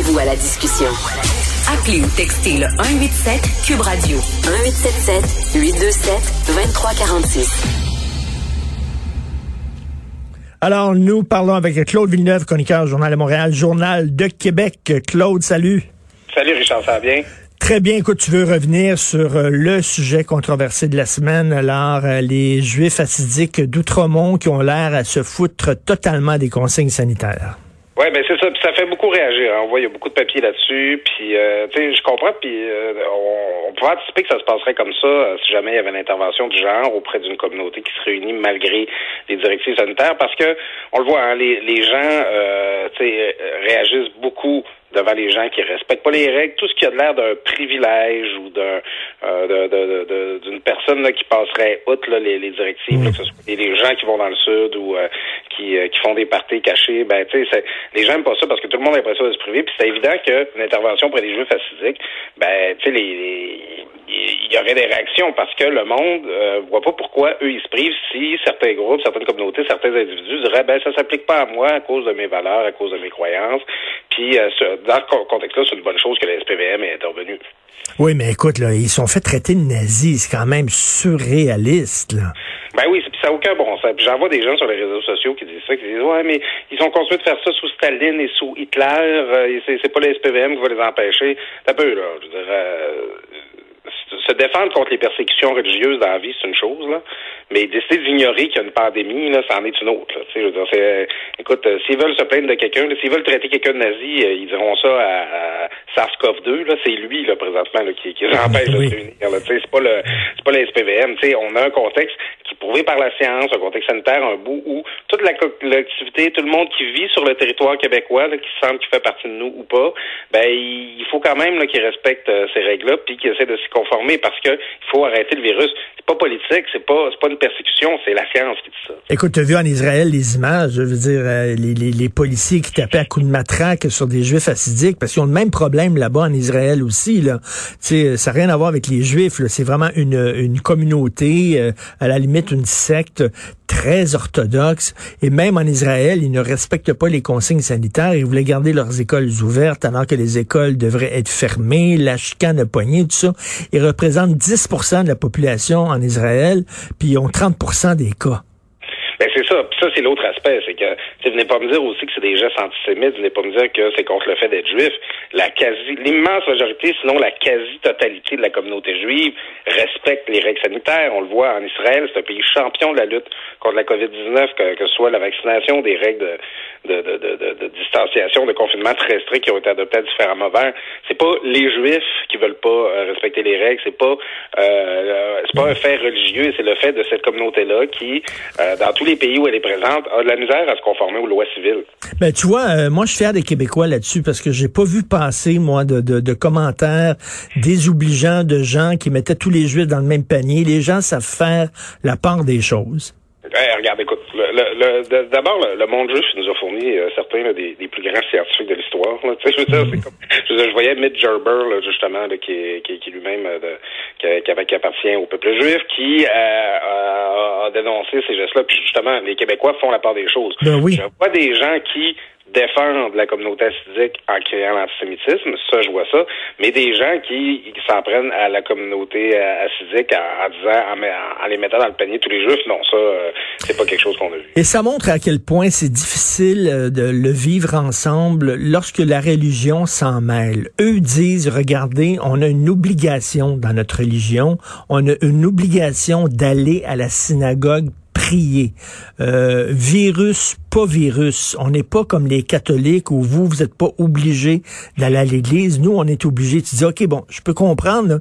Joignez-vous à la discussion. Appelez ou textez le 187 Cube Radio 1877 827 2346. Alors, nous parlons avec Claude Villeneuve, chroniqueur Journal de Montréal, Journal de Québec. Claude, salut. Salut Richard, ça va bien? Très bien. Écoute, tu veux revenir sur euh, le sujet controversé de la semaine, alors euh, les Juifs assidiques d'Outremont qui ont l'air à se foutre totalement des consignes sanitaires. Oui, ben c'est ça. Puis ça fait beaucoup réagir. Hein. On voit il y a beaucoup de papiers là-dessus. Puis, euh, tu sais, je comprends. Puis, euh, on, on pouvait anticiper que ça se passerait comme ça euh, si jamais il y avait une intervention du genre auprès d'une communauté qui se réunit malgré les directives sanitaires. Parce que, on le voit, hein, les, les gens, tu sais, réagissent beaucoup devant les gens qui respectent pas les règles, tout ce qui a l'air d'un privilège ou d'un euh, d'une personne là, qui passerait outre là, les, les directives, que ce soit les gens qui vont dans le sud ou euh, qui, euh, qui font des parties cachées, ben tu sais, les gens n'aiment pas ça parce que tout le monde a l'impression de se priver, puis c'est évident qu'une intervention pour les juifs assidiques, ben tu sais, les, il y aurait des réactions parce que le monde euh, voit pas pourquoi eux ils se privent si certains groupes, certaines communautés, certains individus diraient ben ça s'applique pas à moi à cause de mes valeurs, à cause de mes croyances. Puis euh, dans ce contexte-là, c'est une bonne chose que la SPVM ait intervenu. Oui, mais écoute, là, ils sont fait traiter de nazis, c'est quand même surréaliste, là. Ben oui, ça n'a aucun bon sens. J'en vois des gens sur les réseaux sociaux qui disent ça, qui disent Ouais, mais ils ont continué de faire ça sous Staline et sous Hitler, euh, c'est pas la SPVM qui va les empêcher. Un peu, là. Je dirais, euh, se défendre contre les persécutions religieuses dans la vie, c'est une chose, là. Mais décider d'ignorer qu'il y a une pandémie, là, c'en est une autre. Là. Je veux dire, c'est, écoute, euh, s'ils veulent se plaindre de quelqu'un, s'ils veulent traiter quelqu'un de nazi, euh, ils diront ça à, SARS-CoV-2. Là, c'est lui, là, présentement, là, qui, qui empêche de se réunir. C'est pas le, c'est pas la SPVM. sais, on a un contexte qui est prouvé par la science, un contexte sanitaire, un bout où toute la collectivité, tout le monde qui vit sur le territoire québécois, là, qui semble qu'il fait partie de nous ou pas, ben il faut quand même qu'il respecte euh, ces règles-là, puis qu'il essaie de s'y conformer parce que il faut arrêter le virus. C'est pas politique, c'est pas, pas une persécution, c'est la science qui dit ça. Écoute, tu as vu en Israël les images, je veux dire, euh, les, les, les, policiers qui tapaient à coups de matraque sur des juifs assidiques, parce qu'ils ont le même problème là-bas en Israël aussi. Là. sais, ça n'a rien à voir avec les juifs, c'est vraiment une, une communauté, euh, à la limite une secte très orthodoxe. Et même en Israël, ils ne respectent pas les consignes sanitaires. Ils voulaient garder leurs écoles ouvertes alors que les écoles devraient être fermées, la chicane poignée, tout ça. Ils représentent 10 de la population en Israël, puis ils ont 30 des cas. Ben c'est ça. Ça, c'est l'autre aspect. C'est que venez pas me dire aussi que c'est des gestes antisémites, venez pas me dire que c'est contre le fait d'être juif. La quasi l'immense majorité, sinon la quasi-totalité de la communauté juive respecte les règles sanitaires. On le voit en Israël, c'est un pays champion de la lutte contre la COVID-19, que, que ce soit la vaccination, des règles de, de, de, de, distanciation, de confinement très stricts qui ont été adoptés à différents. C'est pas les juifs qui veulent pas euh, respecter les règles, c'est pas euh, c'est pas un fait religieux, c'est le fait de cette communauté-là qui, euh, dans tous les pays où elle est de la misère à se conformer aux lois civiles. Ben, tu vois, euh, moi, je suis fier des Québécois là-dessus parce que j'ai pas vu passer, moi, de, de, de, commentaires désobligeants de gens qui mettaient tous les juifs dans le même panier. Les gens savent faire la part des choses. Eh, regarde, écoute, le, d'abord, le, monde juif nous a fourni euh, certains des, des, plus grands scientifiques de l'histoire. Tu sais, je veux dire, c'est comme, je, je, voyais Mitch Gerber, justement, qui, qui, qui lui-même euh, qui, qui, appartient au peuple juif, qui euh, a dénoncé ces gestes-là. Puis justement, les Québécois font la part des choses. Ben oui. Je vois des gens qui défendre la communauté assidique en créant l'antisémitisme, ça je vois ça, mais des gens qui, s'en prennent à la communauté euh, assidique en, disant, en, les mettant dans le panier tous les juifs, non, ça, euh, c'est pas quelque chose qu'on a vu. Et ça montre à quel point c'est difficile euh, de le vivre ensemble lorsque la religion s'en mêle. Eux disent, regardez, on a une obligation dans notre religion, on a une obligation d'aller à la synagogue Euh, virus, pas virus. On n'est pas comme les catholiques où vous, vous n'êtes pas obligé d'aller à l'église. Nous, on est obligé. Tu dis, OK, bon, je peux comprendre,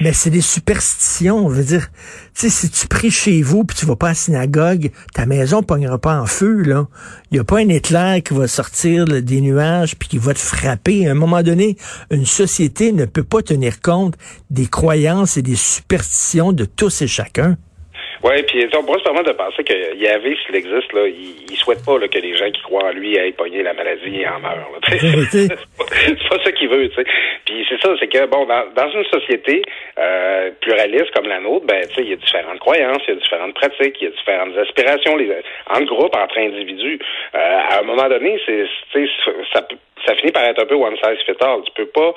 Mais c'est des superstitions, je veux dire. Si tu pries chez vous puis tu vas pas à synagogue, ta maison pognera pas en feu, là. Il y a pas un éclair qui va sortir des nuages puis qui va te frapper. À un moment donné, une société ne peut pas tenir compte des croyances et des superstitions de tous et chacun. Oui, puis on pourrait se permettre de penser que Yahvé, s'il existe, là, il, il souhaite pas là, que les gens qui croient en lui aillent pogner la maladie et en meurent. c'est pas, ça qu'il veut, tu sais. Puis c'est ça, c'est que bon, dans, dans une société euh, pluraliste comme la nôtre, ben tu sais, il y a différentes croyances, il y a différentes pratiques, il y a différentes aspirations, les, en groupe, entre individus. Euh, à un moment donné, c'est, ça peut ça finit par être un peu one size fit all. Tu peux pas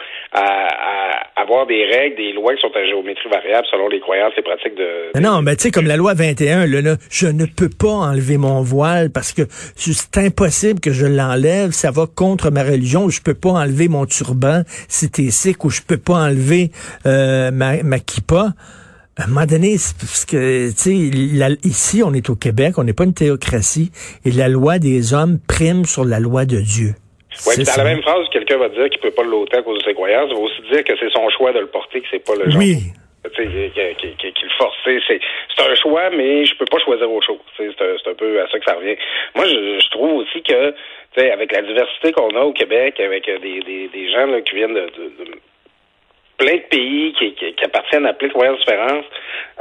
avoir des règles, des lois qui sont à géométrie variable selon les croyances et pratiques de. non, mais tu sais, comme la loi 21, là, je ne peux pas enlever mon voile parce que c'est impossible que je l'enlève. Ça va contre ma religion. Je peux pas enlever mon turban si t'es sikh ou je peux pas enlever euh, ma, ma kippa. À un moment donné, parce que, ici, on est au Québec, on n'est pas une théocratie, et la loi des hommes prime sur la loi de Dieu. Oui, dans la même phrase, quelqu'un va dire qu'il peut pas le loter à cause de ses croyances, il va aussi dire que c'est son choix de le porter, que c'est pas le genre. Oui. Qu'il le force. C'est un choix, mais je peux pas choisir autre chose. C'est un, un peu à ça que ça revient. Moi, je, je trouve aussi que, avec la diversité qu'on a au Québec, avec des, des, des gens là, qui viennent de, de, de plein de pays qui, qui, qui, appartiennent à plein de croyances différentes,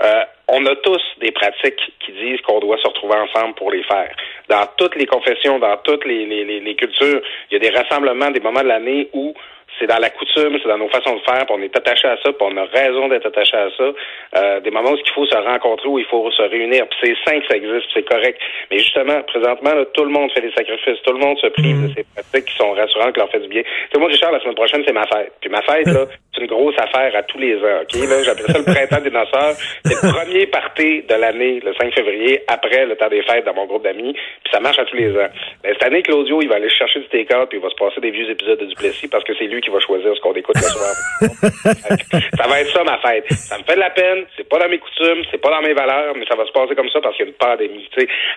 euh, on a tous des pratiques qui disent qu'on doit se retrouver ensemble pour les faire. Dans toutes les confessions, dans toutes les, les, les cultures, il y a des rassemblements, des moments de l'année où c'est dans la coutume, c'est dans nos façons de faire, puis on est attaché à ça, puis on a raison d'être attaché à ça. Euh, des moments où il faut se rencontrer, où il faut se réunir, puis c'est sain que ça existe, c'est correct. Mais justement, présentement, là, tout le monde fait des sacrifices, tout le monde se prive de mm. ces pratiques qui sont rassurantes, qui leur fait du bien. Tu moi, Richard, la semaine prochaine, c'est ma fête. Puis ma fête, là, c'est une grosse affaire à tous les ans, OK? Là, j'appelle ça le printemps des noceurs. C'est le premier party de l'année, le 5 février, après le temps des fêtes dans mon groupe d'amis, puis ça marche à tous les ans. Mais cette année, Claudio, il va aller chercher du take puis il va se passer des vieux épisodes de Duplessis parce que c'est lui qui va choisir ce qu'on écoute le soir. ça va être ça, ma fête. Ça me fait de la peine. C'est pas dans mes coutumes, c'est pas dans mes valeurs, mais ça va se passer comme ça parce qu'il y a une pandémie.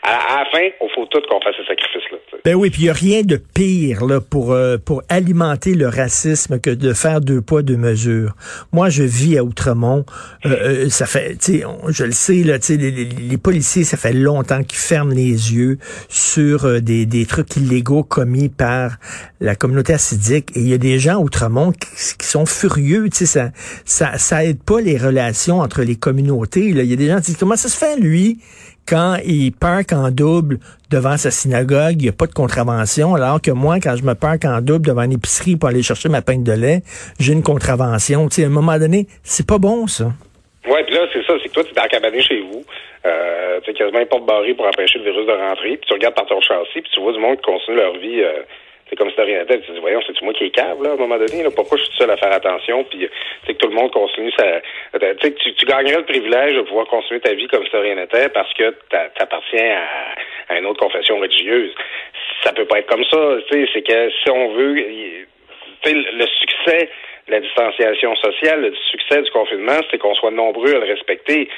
À, à, la fin, il faut tout qu'on fasse ce sacrifice-là. Ben oui, puis il n'y a rien de pire là, pour, euh, pour alimenter le racisme que de faire deux poids, deux mesures. Moi, je vis à Outremont. Euh, euh ça fait, tu sais, je le sais, là, les, les, les, policiers, ça fait longtemps qu'ils ferment les yeux sur euh, des, des trucs illégaux commis par la communauté assidique. Et il y a des gens à Outremont qui, sont furieux. Tu sais, ça, ça, aide pas les relations entre les communautés. Il y a des gens qui disent comment ça se fait lui quand il parque en double devant sa synagogue, il n'y a pas de contravention, alors que moi, quand je me parque en double devant une épicerie pour aller chercher ma pinte de lait, j'ai une contravention. Tu sais, à un moment donné, c'est pas bon, ça. Oui, puis là, c'est ça, c'est que toi, tu es cabané chez vous. Euh, tu quasiment une porte barrée pour empêcher le virus de rentrer, puis tu regardes par ton châssis, puis tu vois du monde qui continue leur vie euh, c'est comme si de rien n'était. Tu dis, voyons, c'est moi qui est cave, là, à un moment donné, là, pourquoi je suis seul à faire attention, puis que tout le monde continue ça. Tu, tu, tu gagnerais le privilège de pouvoir continuer ta vie comme si de rien n'était parce que tu appartiens à, à, une autre confession religieuse. Ça peut pas être comme ça, tu sais, c'est que si on veut, le succès la distanciation sociale, le succès du confinement, c'est qu'on soit nombreux à le respecter.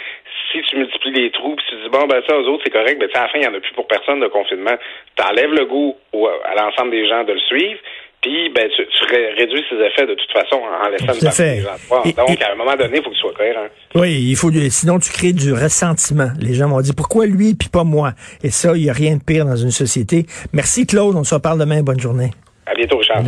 Si tu multiplies les trous, puis tu dis bon ben ça aux autres c'est correct, ben à la fin il n'y en a plus pour personne de confinement. Tu enlèves le goût à l'ensemble des gens de le suivre. Puis, ben, tu, réduis ses effets de toute façon en laissant une partie des gens Donc, à un moment donné, il faut que tu sois cohérent. Oui, il faut, sinon tu crées du ressentiment. Les gens vont dire pourquoi lui puis pas moi? Et ça, il n'y a rien de pire dans une société. Merci Claude, on se reparle demain. Bonne journée. À bientôt, Richard.